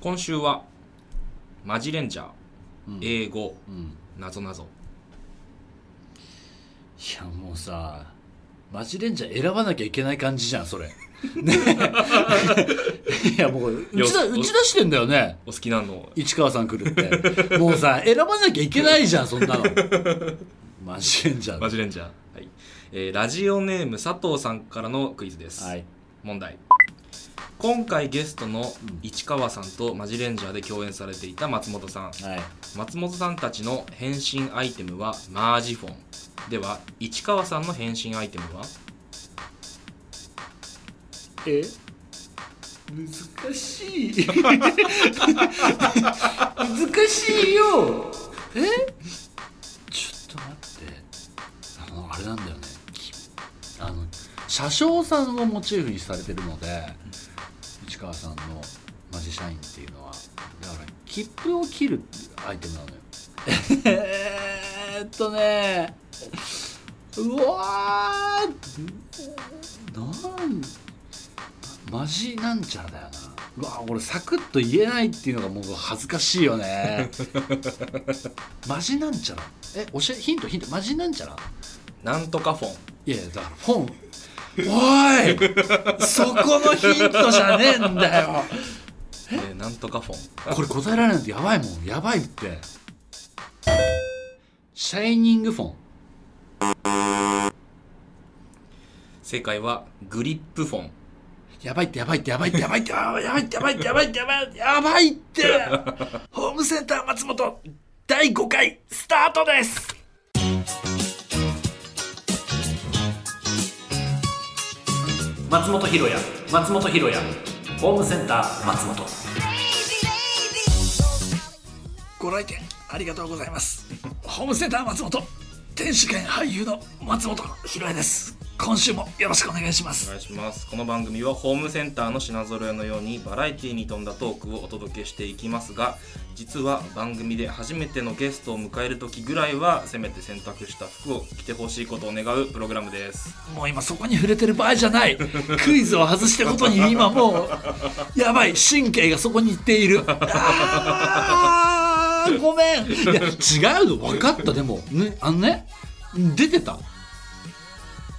今週はマジレンジャー、うん。英語うん。なぞなぞ。いやもうさマジレンジャー選ばなきゃいけない感じじゃんそれ。ね。いやもう打ちだよ打ち出してんだよね。お好きなの市川さん来るって。もうさ選ばなきゃいけないじゃんそんなの。マジレンジャー。マジレンジャー、はい。えーラジオネーム佐藤さんからのクイズです、はい。問題今回ゲストの市川さんとマジレンジャーで共演されていた松本さん。はい。松本さんたちの変身アイテムはマージフォン。では市川さんの変身アイテムは？え？難しい。難しいよ。え？ちょっと待って。あのあれなんだよね。きあの車掌さんをモチーフにされてるので市川さんのマジシャインっていうのはだから切符を切るアイテムなのよ。えーっとねうわーなんマジなんちゃらだよな。うわ俺サクッと言えないっていうのがもう恥ずかしいよね。マジなんちゃら？え教えヒントヒント。マジなんちゃら？なんとかフォン。いやだから本おいそこのヒントじゃねえんだよ。えーなんとかフォン。これ答えられないとやばいもん。やばいって。シャイニングフォン。正解はグリップフォン。やばいってやばいってやばいってやばいってやばいってやばいってやばいってやばいってやばいって。ホームセンター松本第5回スタートです松本ひろや松本ひろやホームセンター松本。ご来店ありがとうございます。ホームセンター松本天使兼俳優の松本ひろやです。今週もよろしくお願いします。お願いします。この番組はホームセンターの品揃えのようにバラエティに富んだトークをお届けしていきますが実は番組で初めてのゲストを迎える時ぐらいはせめて選択した服を着てほしいことを願うプログラムです。もう今そこに触れてる場合じゃない。クイズを外したことに今もうやばい。神経がそこに行っている。あーごめん。いや違うの。分かった。でもねあのね出てた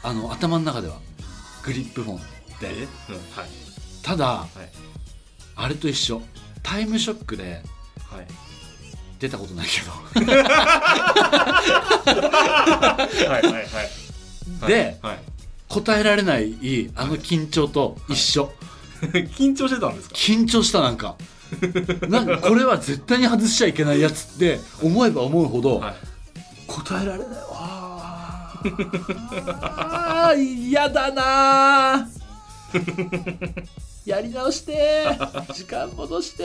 あの頭の中ではグリップフォンってえ、うん、はい。ただはい。あれと一緒。タイムショックで。はい。出たことないけど。はいはいはい。ではい。答えられないあの緊張と一緒、緊張してたんですか？緊張したなんか。なんかこれは絶対に外しちゃいけないやつって思えば思うほどはい。答えられないわああ嫌だなやり直して時間戻して、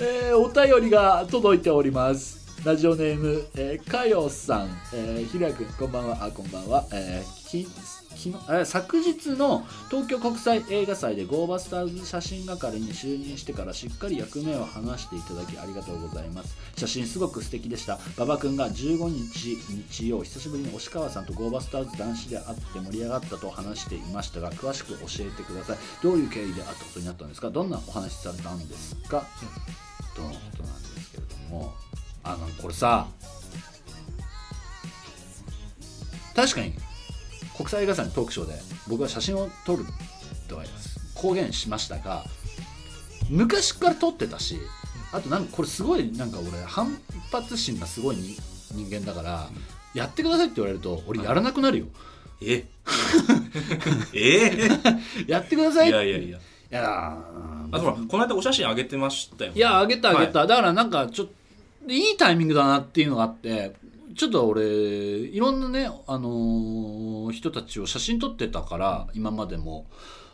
えーお便りが届いております。ラジオネーム、えー、かよさん、えー、ひらくんこんばんは。あこんばんは、えーきえ昨日の東京国際映画祭でゴーバスターズ写真係に就任してからしっかり役目を話していただきありがとうございます。写真すごく素敵でした。馬場君が15日日曜久しぶりに押川さんとゴーバスターズ男子で会って盛り上がったと話していましたが詳しく教えてください。どういう経緯で会ったことになったんですか？どんなお話されたんですか、とのことなんですけれども。あのこれさ確かに国際映画祭のトークショーで僕は写真を撮るとは公言しましたが昔から撮ってたしあとなんかこれすごいなんか俺反発心がすごいに人間だからやってくださいって言われると俺やらなくなるよ、え？え？やってください。いやいやいや。いやあほらこの間お写真あげてましたよね。いやあげたあげた、はい。だからなんかちょっといいタイミングだなっていうのがあってちょっと俺いろんなね、あのー人たちを写真撮ってたから今までも、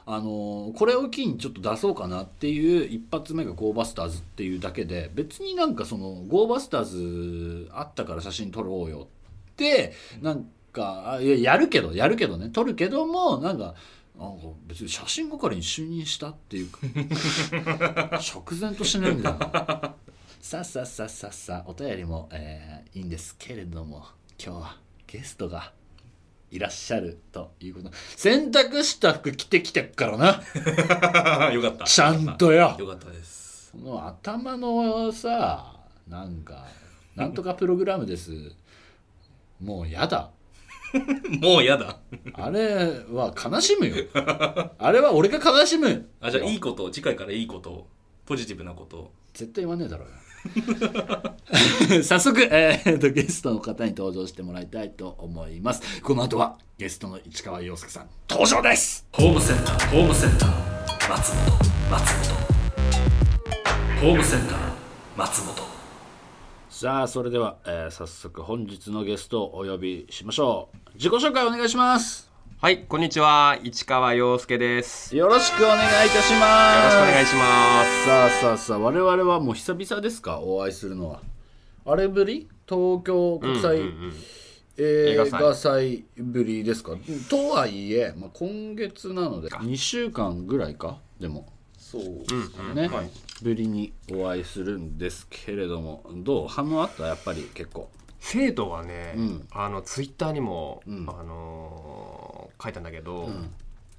あのーこれを機にちょっと出そうかなっていう一発目がゴーバスターズっていうだけで別になんかそのゴーバスターズあったから写真撮ろうよってなんかややるけどやるけどね撮るけどもなんかなんか別に写真係に就任したっていう直前 としてないんだよさあさあさあさあさあお便りも、えーいいんですけれども今日はゲストがいらっしゃるということ。洗濯した服着てきてっからな。よかった。ちゃんとよ。よかったです。この頭のさなんかなんとかプログラムです。もうやだ。もうやだ。あれは悲しむよ。あれは俺が悲しむあじゃあいいこと次回からいいことをポジティブなこと。を絶対言わねえだろうよ 早速、えーとゲストの方に登場してもらいたいと思います。この後はゲストの市川洋介さん登場です！ホームセンターホームセンター松本松本。ホームセンター松本。さあそれでは、えー早速本日のゲストをお呼びしましょう。自己紹介お願いしますはい、こんにちは。市川洋介です。よよろしくお願いいたします。ろしくお願いします。さあさあさあ我々はもう久々ですか？お会いするのは。あれぶり？東京国際、映画祭。ぶりですか？とはいえ、まあ、今月なので2週間ぐらいか？でも。そうね、はい。ぶりにお会いするんですけれどもどう？反応あった？やっぱり結構。生徒はね、うん。あのツイッターにも、ん。あのー書いたんだけど、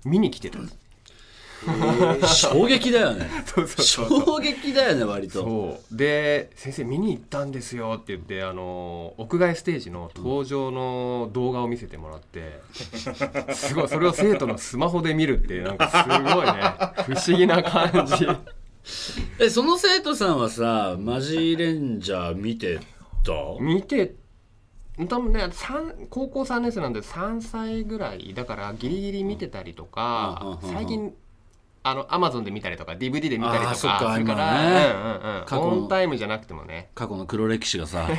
見に来てた。衝撃だよね。そうそう衝撃だよね割と。で先生見に行ったんですよって言ってあの屋外ステージの登場の動画を見せてもらって、すごいそれを生徒のスマホで見るってなんかすごいね 不思議な感じ。えその生徒さんはさマジレンジャー見てた？見て多分ね三高校3年生なんで3歳ぐらいだからギリギリ見てたりとか、最近あのアマゾンで見たりとか DVD で見たりとかするから、うんうんうん、過去の。オンタイムじゃなくてもね。過去の黒歴史がさ。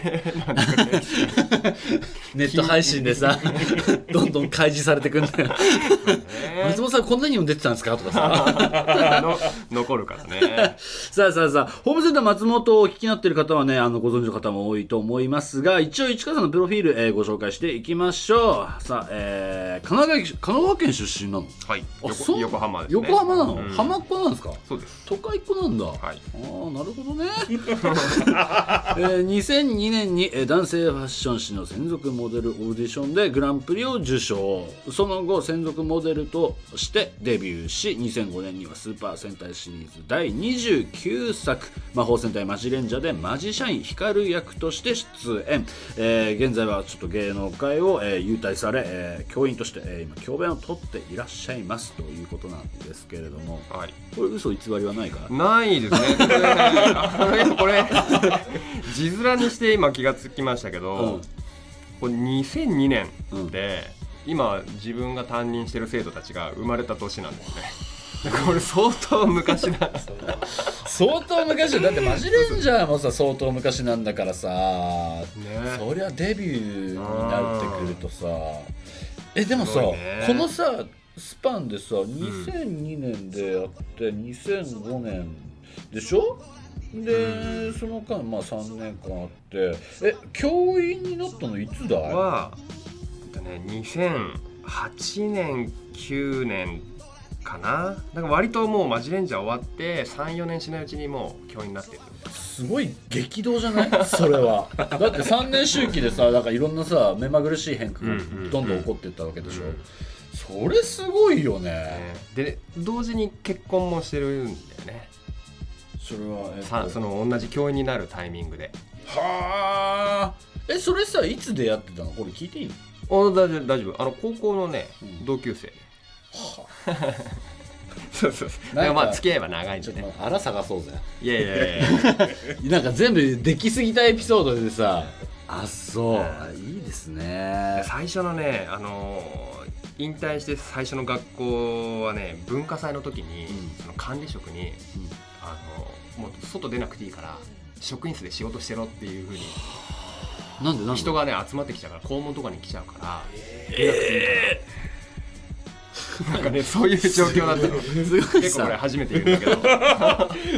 ネット配信でさ どんどん開示されてくんだよ。松本さんこんなにも出てたんですか？とかさ。の残るからね。さあさあさあホームセンター松本をお聞きになっている方はねあのご存知の方も多いと思いますが一応市川さんのプロフィール、えーご紹介していきましょう。さあ、えー、神奈川神奈川県出身なの？はい。横浜ですね。横浜なの、うん。浜っ子なんですか？そうです。都会っ子なんだ、はい。ああなるほどね、えー2002年にえー男性ファッション誌の専属モデルオーディションでグランプリを受賞。その後専属モデルとしてデビューし2005年にはスーパー戦隊シリーズ第29作「魔法戦隊マジレンジャー」でマジシャイン光役として出演、えー現在はちょっと芸能界を、えー優退され、えー教員として、えー今教鞭を取っていらっしゃいます。ということなんですけれどもはい。これ嘘偽りはないかないですね。これ字面にして今気がつきましたけど、うん。これ2002年で、今自分が担任してる生徒たちが生まれた年なんですね。これ相当昔なんですよ相当昔。だってマジレンジャーもさ相当昔なんだからさ、ね。そりゃデビューになってくるとさ。えでもさ、ね。このさスパンでさ2002年でやって2005年でしょ？で、その間まあ3年間あってえ教員になったのいつだい？は、えっとね、2008年9年かな？だから割ともうマジレンジャー終わって34年しないうちにもう教員になってる。すごい激動じゃない？それは。だって3年周期でさなんかいろんなさ目まぐるしい変化がどんどん起こっていったわけでしょ、うんそれすごいよね、ねで同時に結婚もしてるんだよね。それは、えっとさその同じ教員になるタイミングで。はあ。えそれさいつ出会ってたの？これ聞いていいの？お大丈夫大丈夫。あの高校のね、うん。同級生。そう そうそう。なんかまあ付き合いは長いんでね。あら探そうぜ。いやいやいや。い やなんか全部できすぎたエピソードでさあそう。あいいですね。最初のね、あのー引退して最初の学校はね文化祭の時に、うん。その管理職に、あのもう外出なくていいから職員室で仕事してろっていうふうになんでなんで？人がね集まってきちゃうから校門とかに来ちゃうからなんかねそういう状況だったの すごい結構これさ初めて言うんだけど。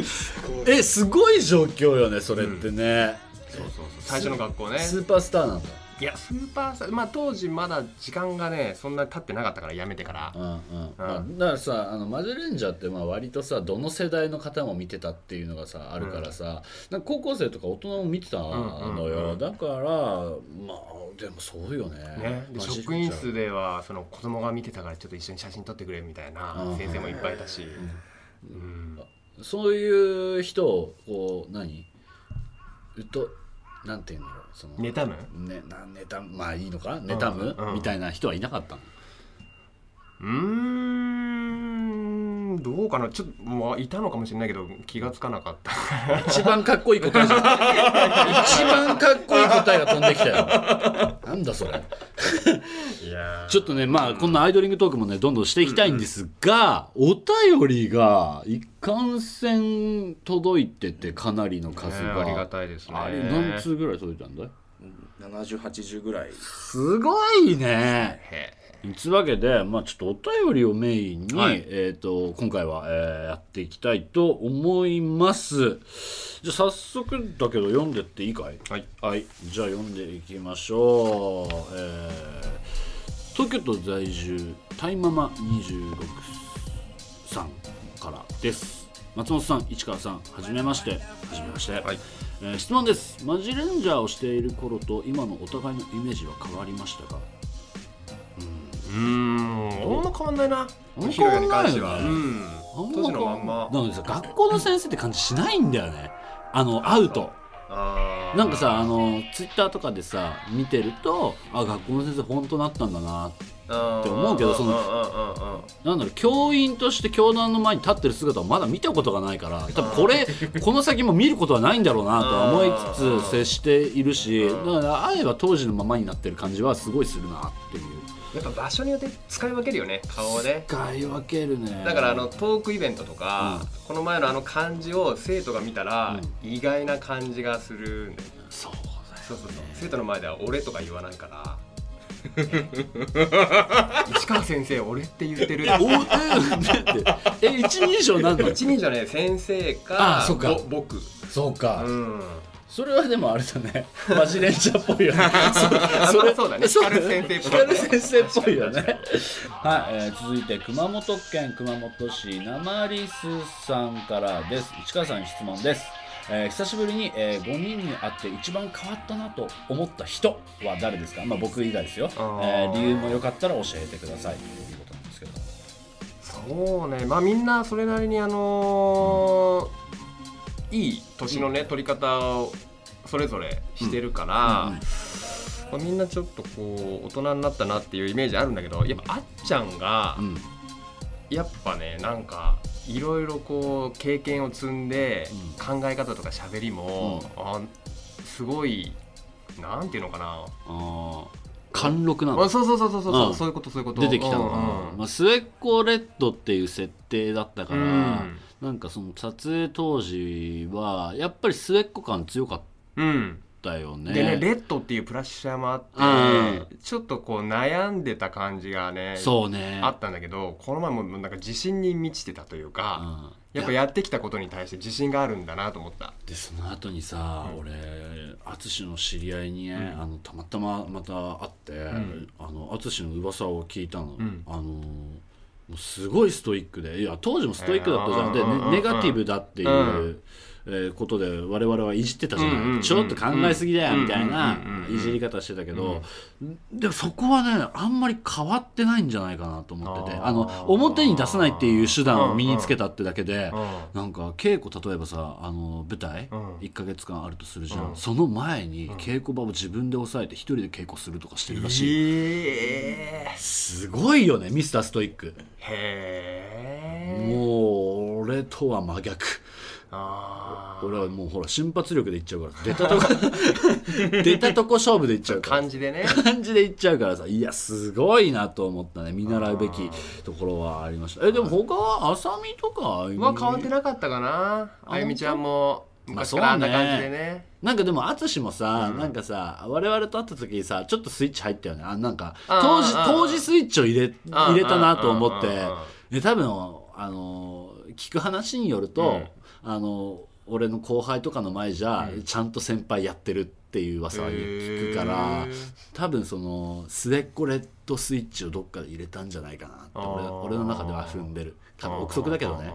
そ うえすごい状況よねそれってね、そうそう。最初の学校ね。スーパースターなんだいやスーパースターまあ当時まだ時間がねそんなに経ってなかったからやめてから。うんうん。まあ、だからさあのマジレンジャーってまあ割とさどの世代の方も見てたっていうのがさあるからさ、なんか高校生とか大人も見てたのよ、うんうんうんだからまあでもそうよね。ね、でマジ職員室ではその子供が見てたからちょっと一緒に写真撮ってくれみたいなうん。先生もいっぱいいたし、うん。そういう人をこう何？うとなんていうんだろうその妬む？ね、な妬むまあいいのか？な妬む、うんうん。みたいな人はいなかったの。うーんどうかなちょっとまあいたのかもしれないけど気がつかなかった。一番かっこいい答えじゃん。一番かっこいい答えが飛んできたよ。なんだそれ。いやちょっとねまあこんなアイドリングトークもねどんどんしていきたいんですが、お便りが一貫線届いててかなりの数が、ありがたいですね。あれ何通ぐらい届いたんだい？7080ぐらい。すごいね。へつうわけで、まあ、ちょっとお便りをメインに、はい。えー、と今回は、えーやっていきたいと思います。じゃあ早速だけど読んでっていいかい？はい、はい、じゃあ読んでいきましょう、えー東京都在住タイママ26さんからです。松本さん市川さんはじめまして。はじめまして、はい。えー質問です。マジレンジャーをしている頃と今のお互いのイメージは変わりましたか？うーん。あんま変わんないな。あんまヒロヤに関しては、うん。当時のまんまなのでさ学校の先生って感じしないんだよね。あの会うと。あー。なんかさあのツイッターとかでさ見てるとあ学校の先生本当なったんだなって思うけどそのなんだろう教員として教団の前に立ってる姿をまだ見たことがないから多分これこの先も見ることはないんだろうなとは思いつつ接しているしだから会えば当時のままになってる感じはすごいするなっていうやっぱ場所によって使い分けるよね顔をね使い分けるね。だからあのトークイベントとか、この前のあの感じを生徒が見たら、意外な感じがするんだよそうだよそうそうそう。生徒の前では「俺」とか言わないから。市川先生俺って言ってる。おえって。え一人称なんの？一人称ね先生かあそっか。ぼ僕。そうか、うんそれはでもあれだね。マジレンジャーっぽいよね。あまあそうだね。そ光先生っぽい光先生っぽいよね。はい、えー続いて熊本県熊本市ナマリスさんからです。市川さんに質問です。えー久しぶりに、え5人に会って一番変わったなと思った人は誰ですか、まあ、僕以外ですよ、えー理由もよかったら教えてください。ということなんですけど。そうね。まあみんなそれなりにあのーいい年のね、取り方をそれぞれしてるから、まあ、みんなちょっとこう大人になったなっていうイメージあるんだけどやっぱあっちゃんがうん。やっぱねなんかいろいろこう経験を積んで、考え方とか喋りも、あすごいなんていうのかな。あー貫禄なの。あそうそうそうそうそう、うん。そういうことそういうこと。出てきたのうんかまあ、末っ子レッドっていう設定だったから、うんなんかその撮影当時はやっぱり末っ子感強かっうんたよね。でねレッドっていうプラッシャーもあって、うん。ちょっとこう悩んでた感じがねそうね。あったんだけどこの前もなんか自信に満ちてたというか、うん。やっぱやってきたことに対して自信があるんだなと思った。でその後にさ、俺淳の知り合いにね、あのたまたままた会って、ん。あの淳の噂を聞いたの、ん。あのもうすごいストイックで。いや当時もストイックだったじゃん、で、うんうんうんうんねネガティブだっていう、うんえーことで我々はいじってたじゃない、うんうんうん。ちょっと考えすぎだよみたいないじり方してたけど、でもそこはねあんまり変わってないんじゃないかなと思ってて。あの表に出さないっていう手段を身につけたってだけで、うんなんか稽古例えばさあの舞台、うん。1か月間あるとするじゃん、うん。その前に稽古場を自分で抑えて一人で稽古するとかしてるらしい、へえすごいよねミスターストイック。へえもう俺とは真逆あ俺はもうほら瞬発力でいっちゃうから出たとこ 出たとこ勝負でいっちゃうから。感じでね。感じでいっちゃうからさいやすごいなと思ったね見習うべきところはありました。えでも他は浅見とかは変わってなかったかな。あゆみちゃんも昔からあんな感じでね,、なんかでも淳もさ、うん。なんかさ我々と会った時にさちょっとスイッチ入ったよね。あなんか当時当時スイッチを入れ入れたなと思って。あーあーあで多分あの聞く話によると、あの俺の後輩とかの前じゃ、うん。ちゃんと先輩やってるっていう噂は聞くから多分その末っ子レッドスイッチをどっかで入れたんじゃないかなって俺俺の中では踏んでる。多分憶測だけどね。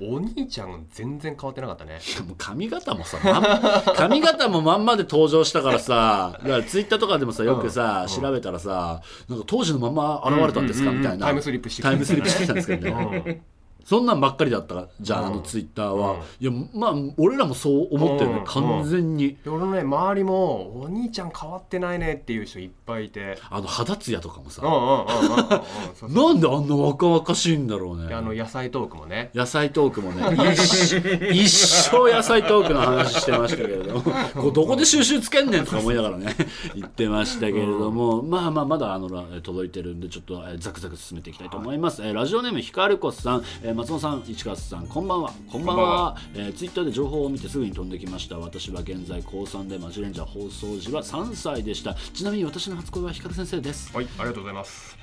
お兄ちゃん全然変わってなかったね。もう髪型もさ、まん 髪型もまんまで登場したからさだからツイッターとかでもさよくさ、うん。調べたらさなんか当時のまま現れたんですか、みたいな。タイムスリップしてきたタイムスリップしてきたんですけどね、うんそんなんばっかりだったじゃん、うん。あのツイッターは、うん。いやまあ俺らもそう思ってるね、うん。完全に、で俺のね周りもお兄ちゃん変わってないねっていう人いっぱいいて。あの肌ツヤとかもさ、なんであんな若々しいんだろうね。であの野菜トークもね。野菜トークもね。一一生野菜トークの話してましたけれども。こうどこで収集つけんねんとか思いながらね言ってましたけれども、まあまあまだあのえー届いてるんでちょっとえーザクザク進めていきたいと思います、えーラジオネームひかるこさん、えー松本さん市川さんこんばんは。こんばんは。えーツイッターで情報を見てすぐに飛んできました。私は現在高3でマジレンジャー放送時は3歳でした。ちなみに私の初恋はひかる先生です。はいありがとうございます。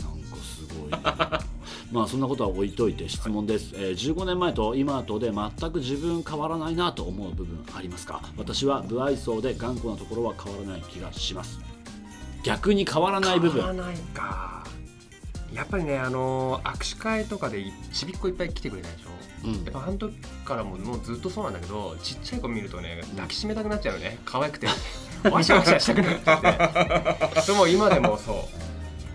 なんかすごいな。まあそんなことは置いといて質問です、えー15年前と今とで全く自分変わらないなと思う部分ありますか？私は不愛想で頑固なところは変わらない気がします。逆に変わらない部分。変わらない。かやっぱりねあの握手会とかでちびっこいっぱい来てくれたでしょ？うん。やっぱあの時からももうずっとそうなんだけどちっちゃい子見るとね抱きしめたくなっちゃうよね。可愛くて。ワシャワシャしたくなっちゃって。それも今でもそ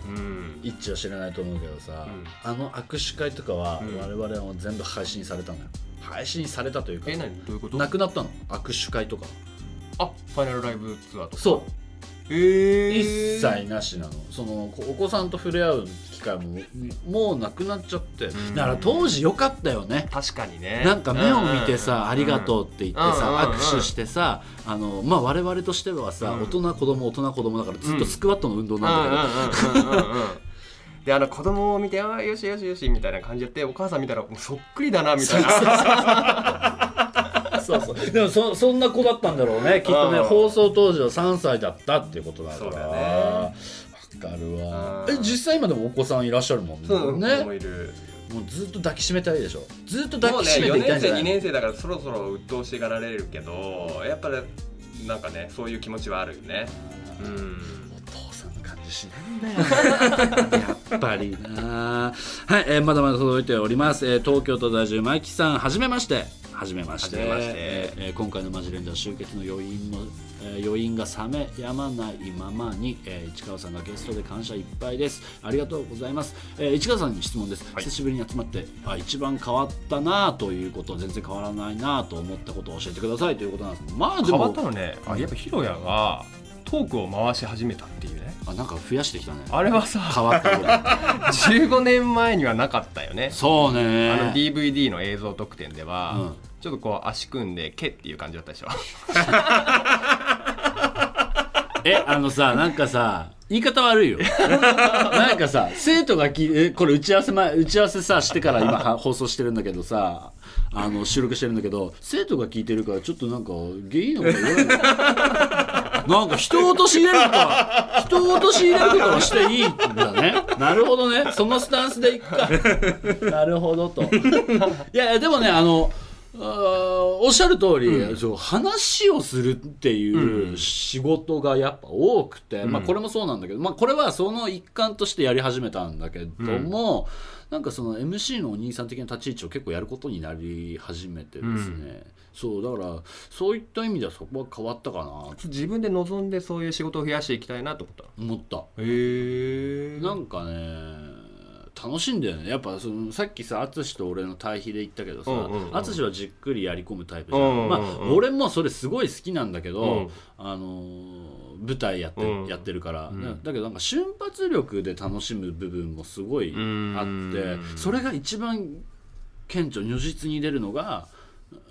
う。うん。一致は知らないと思うけどさ、うん。あの握手会とかはうん。我々は全部配信されたのよ。配信されたというか。え何？どういうこと？なくなったの？握手会とか。あファイナルライブツアーとか？そう。えー、一切なしなの。そのこお子さんと触れ合う機会ももうなくなっちゃって。ん。だから当時良かったよね。確かにね。なんか目を見てさ「うん。うんうんありがとう」って言ってさうんうんうん。握手してさあのまあ我々としてはさうん。大人子供大人子供だからずっとスクワットの運動うんなんだけど。うんうんうんうんうん。であの子供を見て「ああよしよしよし」みたいな感じやってお母さん見たらそっくりだなみたいなそうそう。でもそそんな子だったんだろうね。きっとねうん放送当時は3歳だったっていうことだから。ね。わかるわ。うん。え実際今でもお子さんいらっしゃるもんね。そう子供ねいる。もうずっと抱きしめたいでしょ。ずっと抱きしめてい4年生2たいんじゃない？年生だからそろそろ鬱陶しがられるけどやっぱりなんかねそういう気持ちはあるよね。うん。お父さんの感じしないんだよ。やっぱりな。はい、えーまだまだ届いております、えー東京都在住マキさんはじめましてはじめまして。えーえー今回のマジレンジャー集結の余韻の、えー余韻が冷めやまないままに、えー市川さんがゲストで感謝いっぱいです。ありがとうございます、えー市川さんに質問です、はい。久しぶりに集まってあ一番変わったなということ全然変わらないなと思ったことを教えてくださいということなんですまあで変わもったのね。あやっぱヒロヤがトークを回し始めたっていうね。あなんか増やしてきたね。あれはさ変わったぐらい15年前にはなかったよね。そうね。あの DVD の映像特典では、うん。ちょっとこう足組んで「け」っていう感じだったでしょ。えあのさなんかさ言い方悪いよ。なんかさ生徒がきえこれ打ち合わせ前打ち合わせさしてから今は放送してるんだけどさあの収録してるんだけど生徒が聞いてるからちょっとなんかゲイのこと言わないなんか人を陥れることは 人を陥れることはしていいんだね。なるほどね。そのスタンスでいくか。なるほどと。いやでもねあのあーおっしゃる通り、そう話をするっていう仕事がやっぱ多くて、まあ、これもそうなんだけど、まあ、これはその一環としてやり始めたんだけども、なんかその MC のお兄さん的な立ち位置を結構やることになり始めてですね、そうだからそういった意味ではそこは変わったかな。と自分で望んでそういう仕事を増やしていきたいなと思った思った。へえなんかね楽しいんだよね。やっぱそのさっきさ淳と俺の対比で言ったけどさ淳、はじっくりやり込むタイプじゃん、まあ、俺もそれすごい好きなんだけど、うん。あのー舞台やって,、うん。やってるから、ん。だけどなんか瞬発力で楽しむ部分もすごいあってうんそれが一番顕著如実に出るのが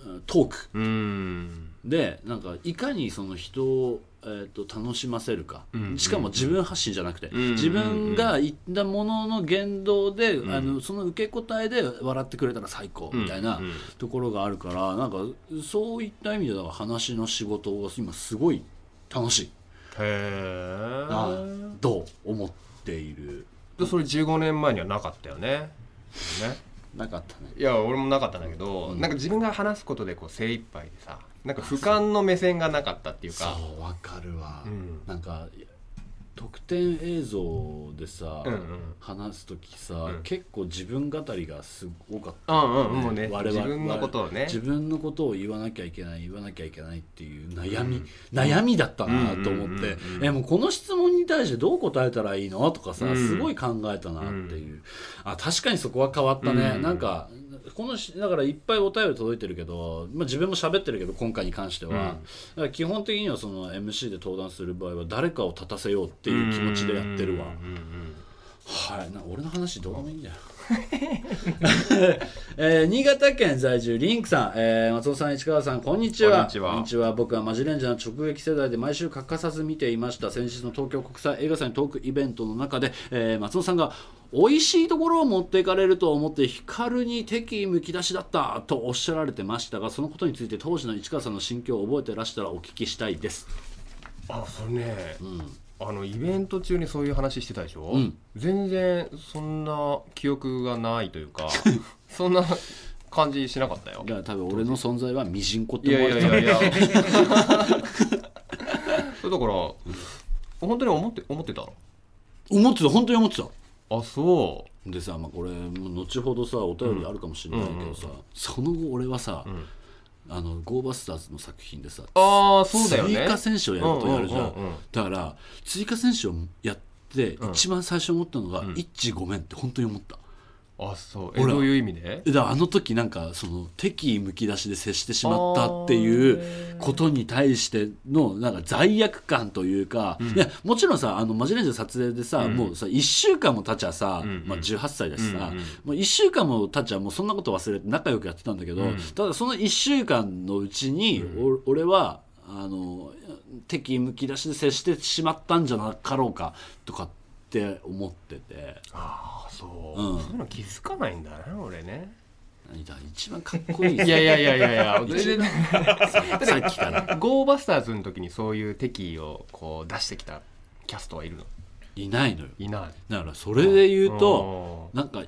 うんトーク。うん。でなんかいかにその人を、えー、と楽しませるか、うんしかも自分発信じゃなくて、ん自分が言ったものの言動で、あのその受け答えで笑ってくれたら最高みたいなうんうんところがあるからなんかそういった意味では話の仕事が今すごい楽しい。へなえと思っている？それ15年前にはなかったよね。ねなかったね。いや俺もなかったんだけど、うん。なんか自分が話すことでこう精一杯でさなんか俯瞰の目線がなかったっていうか。そうわかるわ、うん。なんか特典映像でさ、うんうん。話す時さ、うん。結構自分語りがすごかった。うんうんもうね我々自分のことをね。自分のことを言わなきゃいけない言わなきゃいけないっていう悩み、悩みだったなと思って、うんうんうんうんえもうこの質問に対してどう答えたらいいの？とかさ、うん。すごい考えたなっていう、あ確かにそこは変わったね、うん。なんかこのしだからいっぱいお便り届いてるけど、まあ、自分も喋ってるけど今回に関しては、うん。基本的にはその MC で登壇する場合は誰かを立たせようっていう気持ちでやってるわ、はい、な俺の話どうでもいいんだよ。えー新潟県在住リンクさん、えー松尾さん市川さんこんにちは。こんにちは。僕はマジレンジャーの直撃世代で毎週欠かさず見ていました。先日の東京国際映画祭トークイベントの中で、えー松尾さんが美味しいところを持っていかれると思って光に敵意むき出しだったとおっしゃられてましたがそのことについて当時の市川さんの心境を覚えてらしたらお聞きしたいです、あそれねうん、あのイベント中にそういう話してたでしょ、うん。全然そんな記憶がないというか そんな感じしなかったよ。だから多分俺の存在はミジンコっいて思やわれてた。いやいやいや だから本当に思って思ってた思ってた本当に思ってたあそでさ、まあ、これ後ほどさお便りあるかもしれないけどさ、その後俺はさ、ん。あのゴーバスターズの作品でさうああそうだよね。追加選手をやることやるじゃん,、うんうんうんうん。だから追加選手をやって、うん。一番最初思ったのが、ん。一致ごめんって本当に思ったあそう。えどういう意味で？だあの時なんかその敵意むき出しで接してしまったっていうことに対してのなんか罪悪感というか、いやもちろんさあのマジレンジャー撮影でさ、うん。もうさ1週間も経ちゃさ、うんうん。まあ、18歳だしさ、うんうんもう1週間も経ちゃもうそんなこと忘れて仲良くやってたんだけど、うん。ただその1週間のうちに、お俺はあの敵意むき出しで接してしまったんじゃなかろうかとかって思ってて。ああそう、うん。そういうの気づかないんだな俺ね。何だ一番かっこいい。いやいやいやいやいやさっきから。ゴーバスターズの時にそういう敵意をこう出してきたキャストはいるの。いないのよ。いない。だからそれで言うとなんか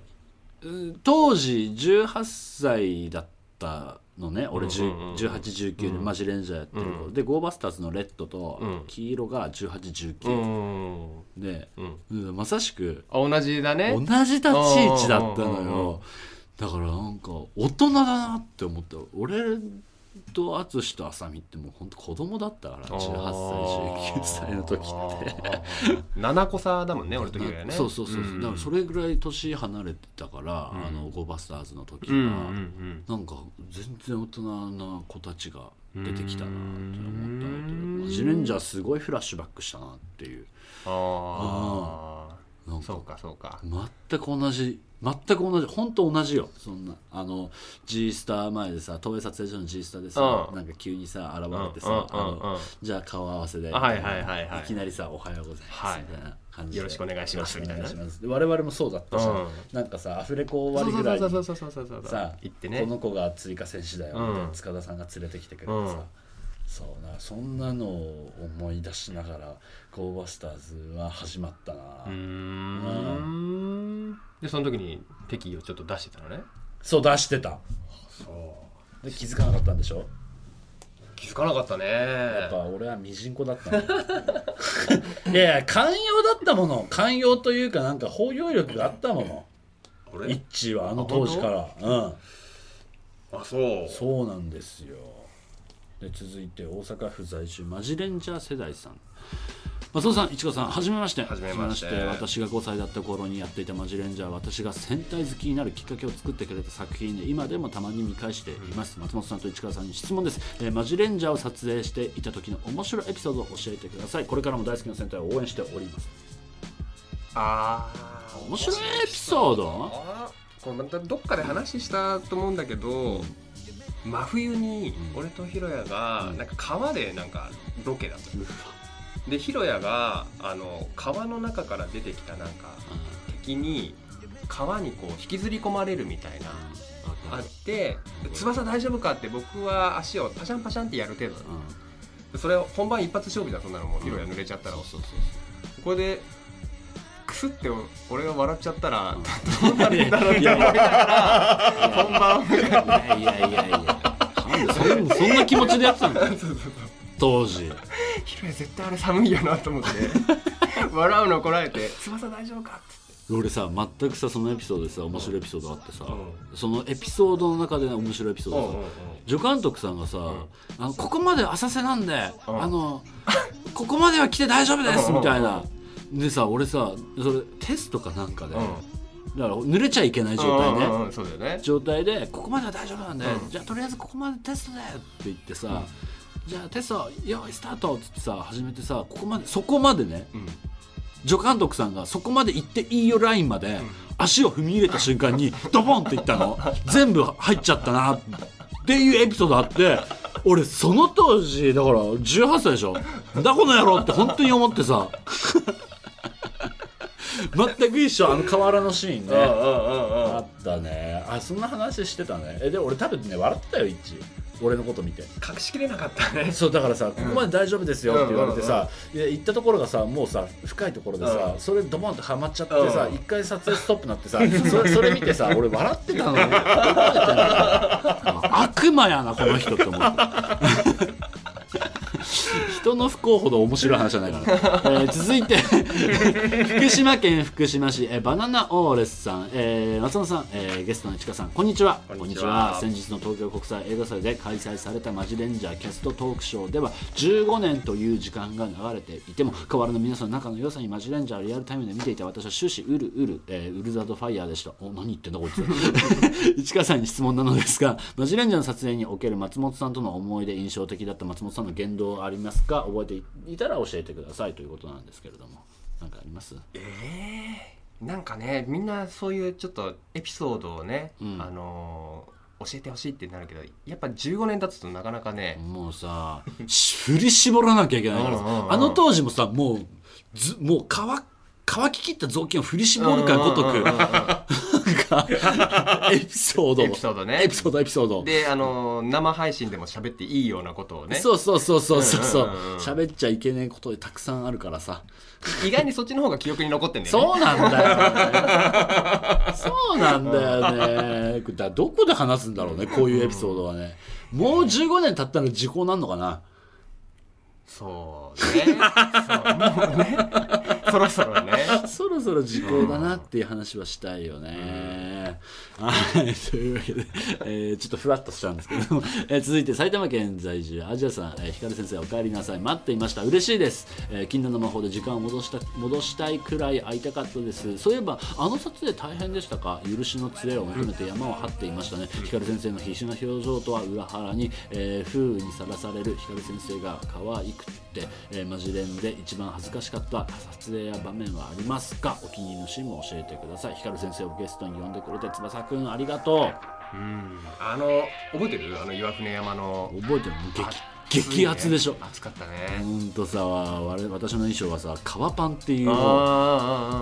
うん当時18歳だったのね俺うんうん。うん1819でマジレンジャーやってる頃、うん。でゴーバスターズのレッドとうん。黄色がう1819、ん。で、うん。うんまさしくあ同じだね。同じ立ち位置だったのよ。だからなんか大人だなって思った。俺と淳と浅見ってもう本当子供だったから18歳19歳の時って。7個差だもんね俺とひろやねそうそうそう、ん。だからそれぐらい年離れてたから、うん。あのゴーバスターズの時は、うんうんうんなんか全然大人な子たちが出てきたなって思ったのとうん。マジレンジャーすごいフラッシュバックしたなっていう。あなんか。あそうかそうか。全く同じ全く同じ本当同じよ。そんなあの G スター前でさ東映撮影所の G スターでさ、うん。なんか急にさ現れてさ、うんうんじゃあ顔合わせで、あはいはいはいはい。きなりさ「おはようございます」はい。みたいな感じで。よろしくお願いしますみます。で我々もそうだったし、うん。なんかさアフレコ終わりぐらいにさ行ってねこの子が追加選手だよ、塚田さんが連れてきてくれてさ、うんそうなそんなのを思い出しながらゴーバスターズは始まったな、うーん。でその時に敵意をちょっと出してたのね。そう出してた。そう。で気づかなかったんでしょ？気づかなかったね。やっぱ俺はミジンコだったの いやいや寛容だったもの。寛容というかなんか包容力があったもの。俺一致はあの当時から。うん。あそう。そうなんですよ。で続いて大阪府在住マジレンジャー世代さん。松尾さん市川さんはじめまして。はじめまして。私が5歳だった頃にやっていたマジレンジャーは私が戦隊好きになるきっかけを作ってくれた作品で今でもたまに見返しています。松本さんと市川さんに質問です、えーマジレンジャーを撮影していた時の面白いエピソードを教えてください。これからも大好きな戦隊を応援しております。ああ面白いエピソード？これまたどっかで話したと思うんだけど、真冬に俺とひろやがうん。なんか川でなんかロケだった。のでひろやがあの川の中から出てきたなんか敵に川にこう引きずり込まれるみたいなあってで翼大丈夫かって僕は足をパシャンパシャンってやる程度だでそれを本番一発勝負だそんなのもうひろや濡れちゃったら。そうそうそうこれでくクスって俺が笑っちゃったらどうなるんだろうって思いながら。本番いやいやいやなんでそんそんな気持ちでやってたの？当時。ヒロヤ絶対あれ寒いよなと思って。笑うのこらえて「翼大丈夫か?」って俺さ全くさそのエピソードでさ面白いエピソードあってさ、うそのエピソードの中で面白いエピソードさ、助監督さんがさ、あのここまで浅瀬なんで、うん。あのここまでは来て大丈夫ですみたいな、でさ俺さそれテストかなんかで、うんだから濡れちゃいけない状態ね、うんうんうんね。状態でここまでは大丈夫なんで、うん。じゃあとりあえずここまでテストでって言ってさ、じゃあテスト用意スタートっつってさ始めてさここまでそこまでねうん。助監督さんがそこまで行っていいよラインまで足を踏み入れた瞬間に ドボンっていったの。全部入っちゃったなっていうエピソードあって俺その当時だから18歳でしょ。だこの野郎って本当に思ってさ全く一緒あの河原のシーンね。あったね。あそんな話してたね。えで俺多分ね笑ってたよ一。致俺のこと見て。隠しきれなかったね。そうだからさここまで大丈夫ですよって言われてさ、行ったところがさもうさ深いところでさ、うん。それドボンってはまっちゃってさうん。一回撮影ストップなってさそれそれ見てさ俺笑ってたのに。悪魔やなこの人って思って。人の不幸ほど面白い話じゃないから、えー続いて福島県福島市、えーバナナオーレスさん、えー松本さん、えーゲストの市川さんこんにちは。こんにちは。先日の東京国際映画祭で開催されたマジレンジャーキャストトークショーでは15年という時間が流れていても変わらぬ皆さんの仲の良さにマジレンジャーをリアルタイムで見ていた私は終始うるうる、えーウルザードファイヤーでした。お何言ってんだこいつ。市川さんに質問なのですがマジレンジャーの撮影における松本さんとの思い出印象的だった松本さんの言動ありますか？覚えていたら教えてくださいということなんですけれども何かあります？なんかねみんなそういうちょっとエピソードをね、うん。あのー教えてほしいってなるけどやっぱ15年経つとなかなかね、もうさし振り絞らなきゃいけないからうんうんあの当時もさもうずもう乾乾ききった雑巾を振り絞るかごとくうんうんうんうんエピソードエピソードね。エピソードエピソード。であのー生配信でも喋っていいようなことをね。そうそうそうそうそうそう。喋っちゃいけないことでたくさんあるからさ。意外にそっちの方が記憶に残ってんだよね。そうなんだよね。そうなんだよね。だどこで話すんだろうねこういうエピソードはね。もう15年経ったら時効なんのかな。そうねそうもうねそろそろねそろそろ時効だなっていう話はしたいよね。はい、というわけで、えーちょっとふわっとしちゃうんですけども、えー続いて埼玉県在住、アジアさん、えー、光先生お帰りなさい。待っていました。嬉しいです。えー、禁断の魔法で時間を戻した戻したいくらい会いたかったです。そういえば、あの撮影大変でしたか？許しの杖を求めて山を張っていましたね。光先生の必死な表情とは裏腹に、えー風雨にさらされる光先生が可愛くって、えーマジレンで一番恥ずかしかった撮影や場面はありますか？お気に入りのシーンも教えてください。光先生をゲストに呼んでくれて翼くんありがとう。ん。あの覚えてる？あの岩船山の。う覚えてる？激激アツでしょ。暑かったほねんとさ我々私の衣装はさ革パンっていう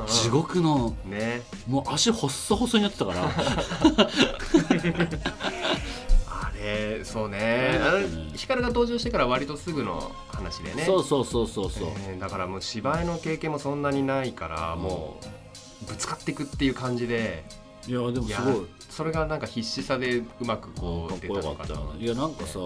地獄のね。もう足細々になってたから あれそうね。光が登場してから割とすぐの話でね。そうそうそうそうそう、えーだからもう芝居の経験もそんなにないから、もうぶつかっていくっていう感じでいやでもすごい。それがなんか必死さでうまくこう出たたのかな。いやなんかさ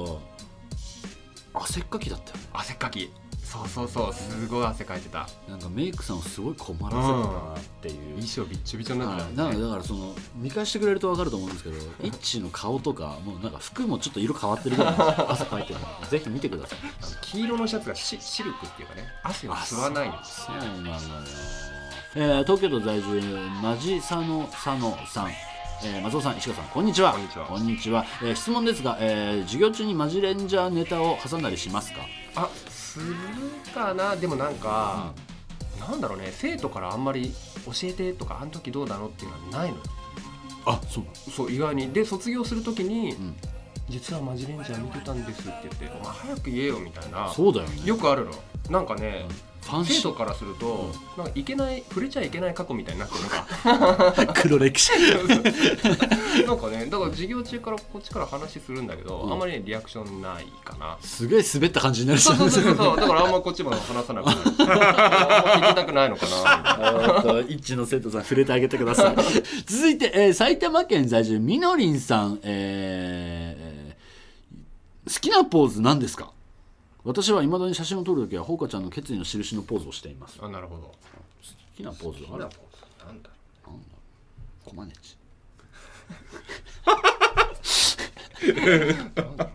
汗っかきだったよね。汗っかきそうそうそうすごい汗かいてた。なんかメイクさんをすごい困らせてたなっていう、衣装びっちょびちょになってはい、たねなんかだからその見返してくれると分かると思うんですけどイッチの顔とかもうなんか服もちょっと色変わってるぐらい汗かいてるのでぜひ見てください黄色のシャツがシシルクっていうかね汗を吸わないんですそうなの。よ、えー東京都在住マジサノサノさん。えー松尾さん、石川さん、こんにちは。こんにちは。こんにちは。えー質問ですが、えー授業中にマジレンジャーネタを挟んだりしますか？あするかな。でもなんか、なんだろうね。生徒からあんまり教えてとかあの時どうなのっていうのはないの。あ、そう。そう意外に。で卒業する時に、ん。実はマジレンジャー見てたんですって言ってお前早く言えよみたいな。そうだよね。よくあるの。なんかね、ファンシ生徒からすると、なんかいけない触れちゃいけない過去みたいになってるのが 黒歴史。なんかねだから授業中からこっちから話するんだけど、うん。あんまりねリアクションないかな。すげえ滑った感じになるしそうそうそうそう。だからあんまこっちも話さなくなる聞きたくないのかな。一の生徒さん触れてあげてください。続いて、えー埼玉県在住みのりんさん、えー好きなポーズ何ですか？私は未だに写真を撮るときはほうかちゃんの決意の印のポーズをしています。好あなるほど。きなポーズ。あるなんだコマネチ。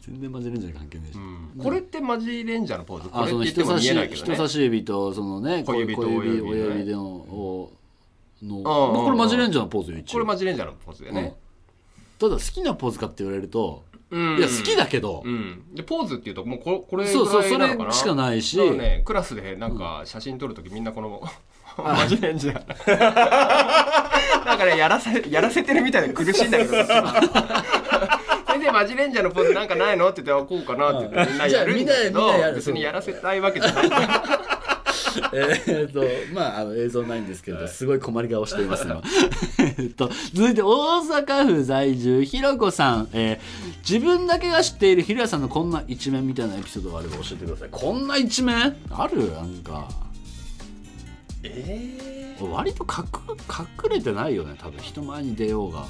全然マジレンジャーに関係ないし、うん。これってマジレンジャーのポーズこあそのれって言っても見人差しえないけどね。人差し指とそのね小指と小指親指ね。親指のをの、うん。まあこれマジレンジャーのポーズよ一応。これマジレンジャーのポーズだよね、ただ好きなポーズかって言われると、うん。いや好きだけど、うん、でポーズっていうともうここれぐらいそうそうそなのかな？れしかないし、だからねクラスでなんか写真撮るときみんなこのマジレンジャーなんかねやらせやらせてるみたいで苦しいんだけどこっちは先生マジレンジャーのポーズなんかないの？って言ってあこうかな？って言ってみんなやるんだけどじゃあみんなみんなやる。別にやらせたいわけじゃない えーっとまああの映像ないんですけれどすごい困り顔しています今。えっと続いて大阪府在住ひろこさん、えー自分だけが知っているひろやさんのこんな一面みたいなエピソードがあれば教えてください。こんな一面？ある？なんか。え割と隠隠れてないよね多分。人前に出ようが。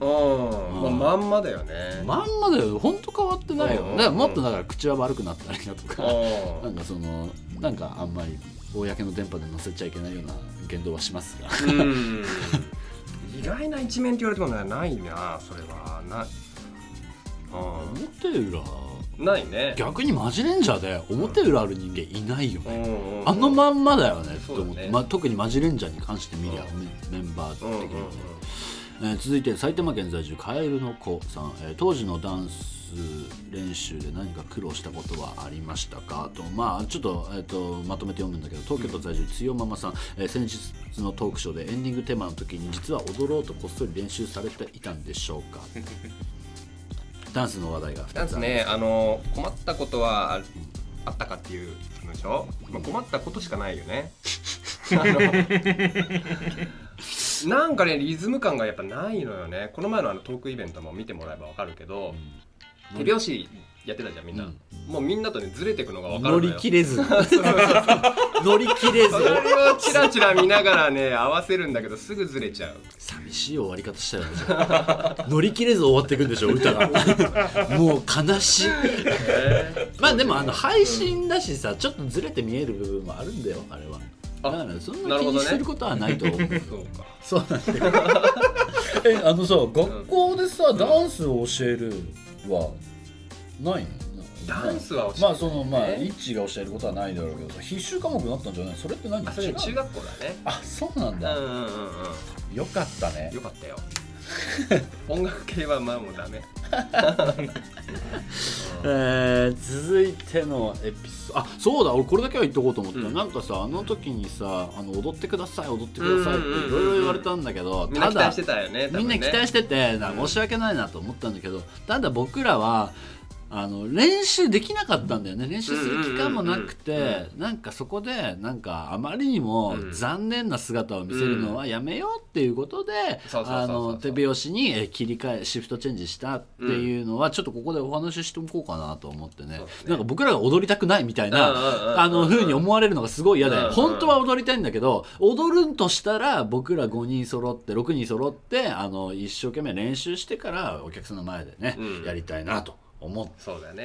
えうん、まあ、まんまだよね、まんまだよ。本当変わってないよ。うん。だからもっとだから口は悪くなったりだとか。うなんかそのなんかあんまり公の電波で載せちゃいけないような言動はしますが。んうん。意外な一面って言われてもねないなそれは。な表裏うんないね。逆にマジレンジャーで表裏ある人間いないよね、うん。うん。うんあのまんまだよねって思って、ね。まあ、特にマジレンジャーに関して見りゃ、メメンバー的にうんうんうん。えー続いて埼玉県在住カエルの子さん、えー当時のダンス練習で何か苦労したことはありましたかとまあちょっと,、えー、とまとめて読むんだけど東京都在住つよママさん、えー先日のトークショーでエンディングテーマの時に実は踊ろうとこっそり練習されていたんでしょうか？ダンスの話題が2つあねあの困ったことはああったかっていうのでしょ、まあ、困ったことしかないよね。なんかねリズム感がやっぱないのよね。この前のあのトークイベントも見てもらえば分かるけど、手拍子やってたじゃんみんな、もうみんなとねずれていくのが分かるのよ。乗り切れず。乗り切れず。それをチラチラ見ながらね合わせるんだけどすぐずれちゃう。寂しい終わり方したよね乗り切れず終わっていくんでしょ歌が。もう悲しい。まあでもあの配信だしさちょっとずれて見える部分もあるんだよあれは。だからそんな気にすることはないと思う。そうか。そうなんだよ。えあのさ学校でさダンスを教えるはないの？ダンスは教えてまあそのまあねイッチが教えることはないだろうけどさ必修科目になったんじゃないそれって何？あそれ中学校だね。あそうなんだ、うんうんうんうん。よかったね。よかったよ 音楽系はまあもうダメ。えー続いてのエピソード。あそうだ俺これだけは言っとこうと思った、うん。なんかさあの時にさあの踊ってください踊ってくださいっていろいろ言われたんだけど、みんなただ期待してたよねね。みんな期待しててな申し訳ないなと思ったんだけどただ僕らはあの練習できなかったんだよね。練習する期間もなくてなんかそこでなんかあまりにもうん。残念な姿を見せるのはやめようっていうことであの手拍子にえ切り替えシフトチェンジしたっていうのはちょっとここでお話ししておこうかなと思ってね。ね。なんか僕らが踊りたくないみたいなあの風に思われるのがすごい嫌で本当は踊りたいんだけど踊るんとしたら僕ら5人揃って6人揃ってあの一生懸命練習してからお客さんの前でね、うん。やりたいなと思っ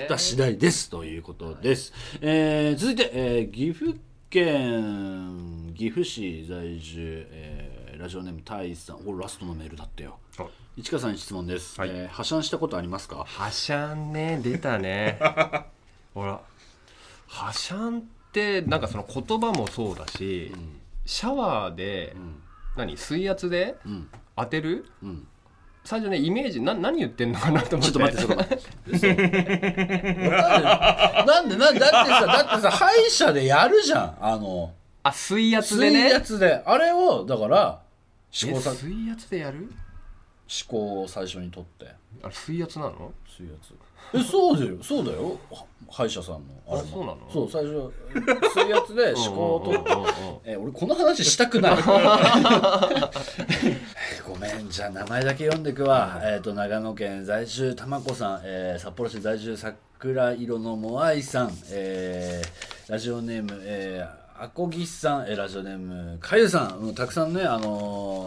た次第ですということです、えー続いて、えー岐阜県岐阜市在住、えーラジオネームタイさん。これラストのメールだったよ。はい。市川さんに質問です、はい。えー破産したことありますか？はしゃんね出たね。ほら。はしゃんってなんかその言葉もそうだし、シャワーで、ん。何？水圧でうん。当てる？うん最初ねイメージな何言ってんのかなと思って。ちょっと待って、ちょっと待って。嘘。なんで、なんで、だってさ、だってさ、歯医者でやるじゃん。あの、あ水圧で水ね圧で。あれを、だから、試行え錯水圧でやる？考を最初に取って。あれ水圧なの？そういうやつえそうだよ。そうだよ。は歯医者さんのあれそうなの？そう最初水圧で思考を取ってえ俺この話したくない。ごめんじゃあ名前だけ読んでくわ、えっ、と長野県在住たまこさん、えー札幌市在住桜色のモアイさん、えーラジオネーム、えー、アコギさん、えーラジオネームかゆさん、うんたくさんねあの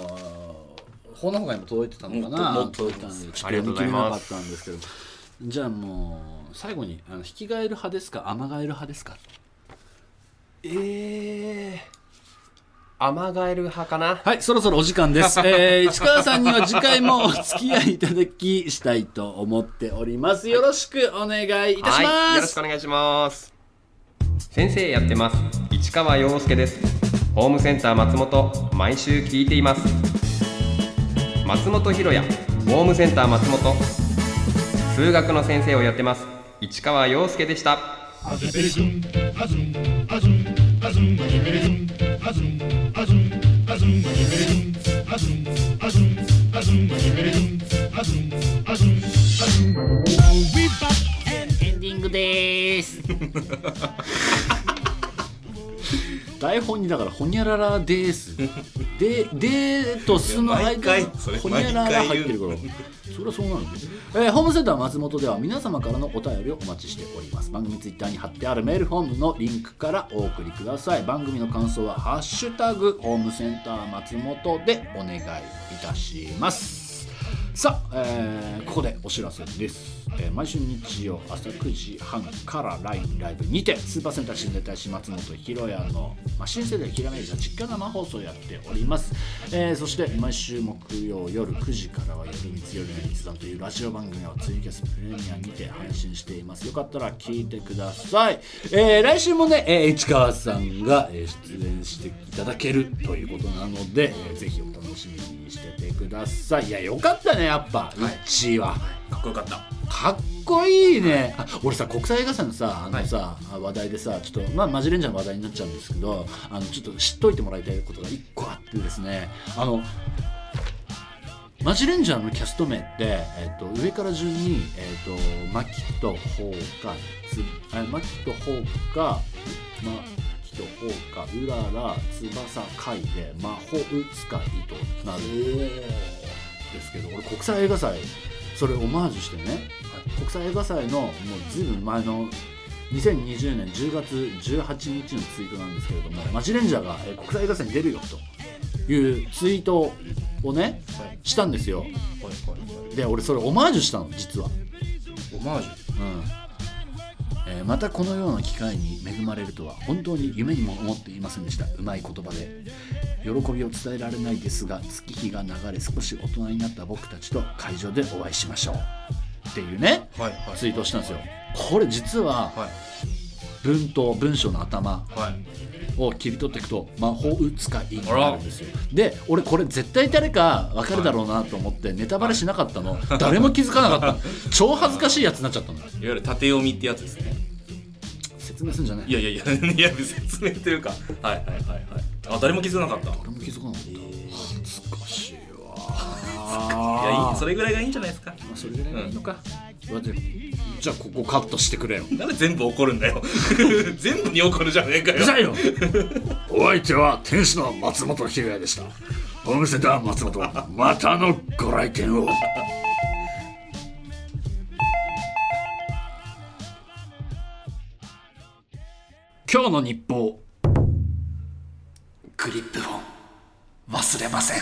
ー、法のほかにも届いてたのかな。届いてたんでちょっと読み切れなかったんですけどじゃあもう最後にあの引き返る派ですか？アマガエル派ですか？ええアマガエル派かな？はい、そろそろお時間です。えー、市川さんには次回もお付き合いいただきしたいと思っております。よろしくお願いいたします。はい、よろしくお願いします。先生やってます。市川陽介です。ホームセンター松本毎週聞いています。松本ひろやホームセンター松本数学の先生をやってます市川陽介でしたエンディングです。台本にだからほにゃららです。で、でとすの間毎回それほにゃらら入ってるから。そりゃそうなるんです、えーホームセンター松本では皆様からのお便りをお待ちしております。番組ツイッターに貼ってあるメールフォームのリンクからお送りください。番組の感想は「ハッシュタグホームセンター松本」でお願いいたしますさあ、えーここでお知らせです、えー毎週日曜朝9時半から LINE ライブにてスーパーセンター新ネタ師松本ひろやの、まあ、新世代ひらめいた実家生放送をやっております、えーそして毎週木曜夜9時からは夜光夜の密談というラジオ番組をツイキャスプレミアにて配信しています。よかったら聞いてください、えー来週もね、えー市川さんが、出演していただけるということなので、えーぜひお楽しみにしててください。いやよかったね。やっぱ、1位は。かっこよかった。かっこいいね。あ俺さ国際映画祭のさあのさ、話題でさちょっとまあマジレンジャーの話題になっちゃうんですけどあのちょっと知っといてもらいたいことが1個あってですねあのマジレンジャーのキャスト名って、えっと上から順に、えっとマキとホウかつあマキとホウかマキとホウかうらら翼貝で魔法使いとなる。んですけど俺国際映画祭それオマージュしてね国際映画祭のもうずいぶん前の2020年10月18日のツイートなんですけれども、マジレンジャーがえー国際映画祭に出るよというツイートをねしたんですよ。はい。はい。で俺それオマージュしたの実は。オマージュ？うんえーまたこのような機会に恵まれるとは本当に夢にも思っていませんでした。うまい言葉で。喜びを伝えられないですが月日が流れ少し大人になった僕たちと会場でお会いしましょう。っていうね。はいはい。ツイートをしたんですよ。これ実ははい。文頭文章の頭はい。を切り取っていくと魔法使いになるんですよ。で俺これ絶対誰か分かるだろうなと思ってネタバレしなかったの。誰も気づかなかった。の 超恥ずかしいやつになっちゃったの。いわゆる縦読みってやつですね説明するんじゃない？いやいやいや いや説明というか。はいはいはいはい。あ誰も気づかなかった。い誰も気づかなかった。恥ずかしいわ。やいいそれぐらいがいいんじゃないですか。まあそれぐらいがいいのか、だってじゃあここカットしてくれよ。なんで全部怒るんだよ。全部に怒るじゃねえかよ。うるさいよ。お相手は天使の松本ひろやでした。ホームセンター松本またのご来店を今日の日報。グリップを忘れません。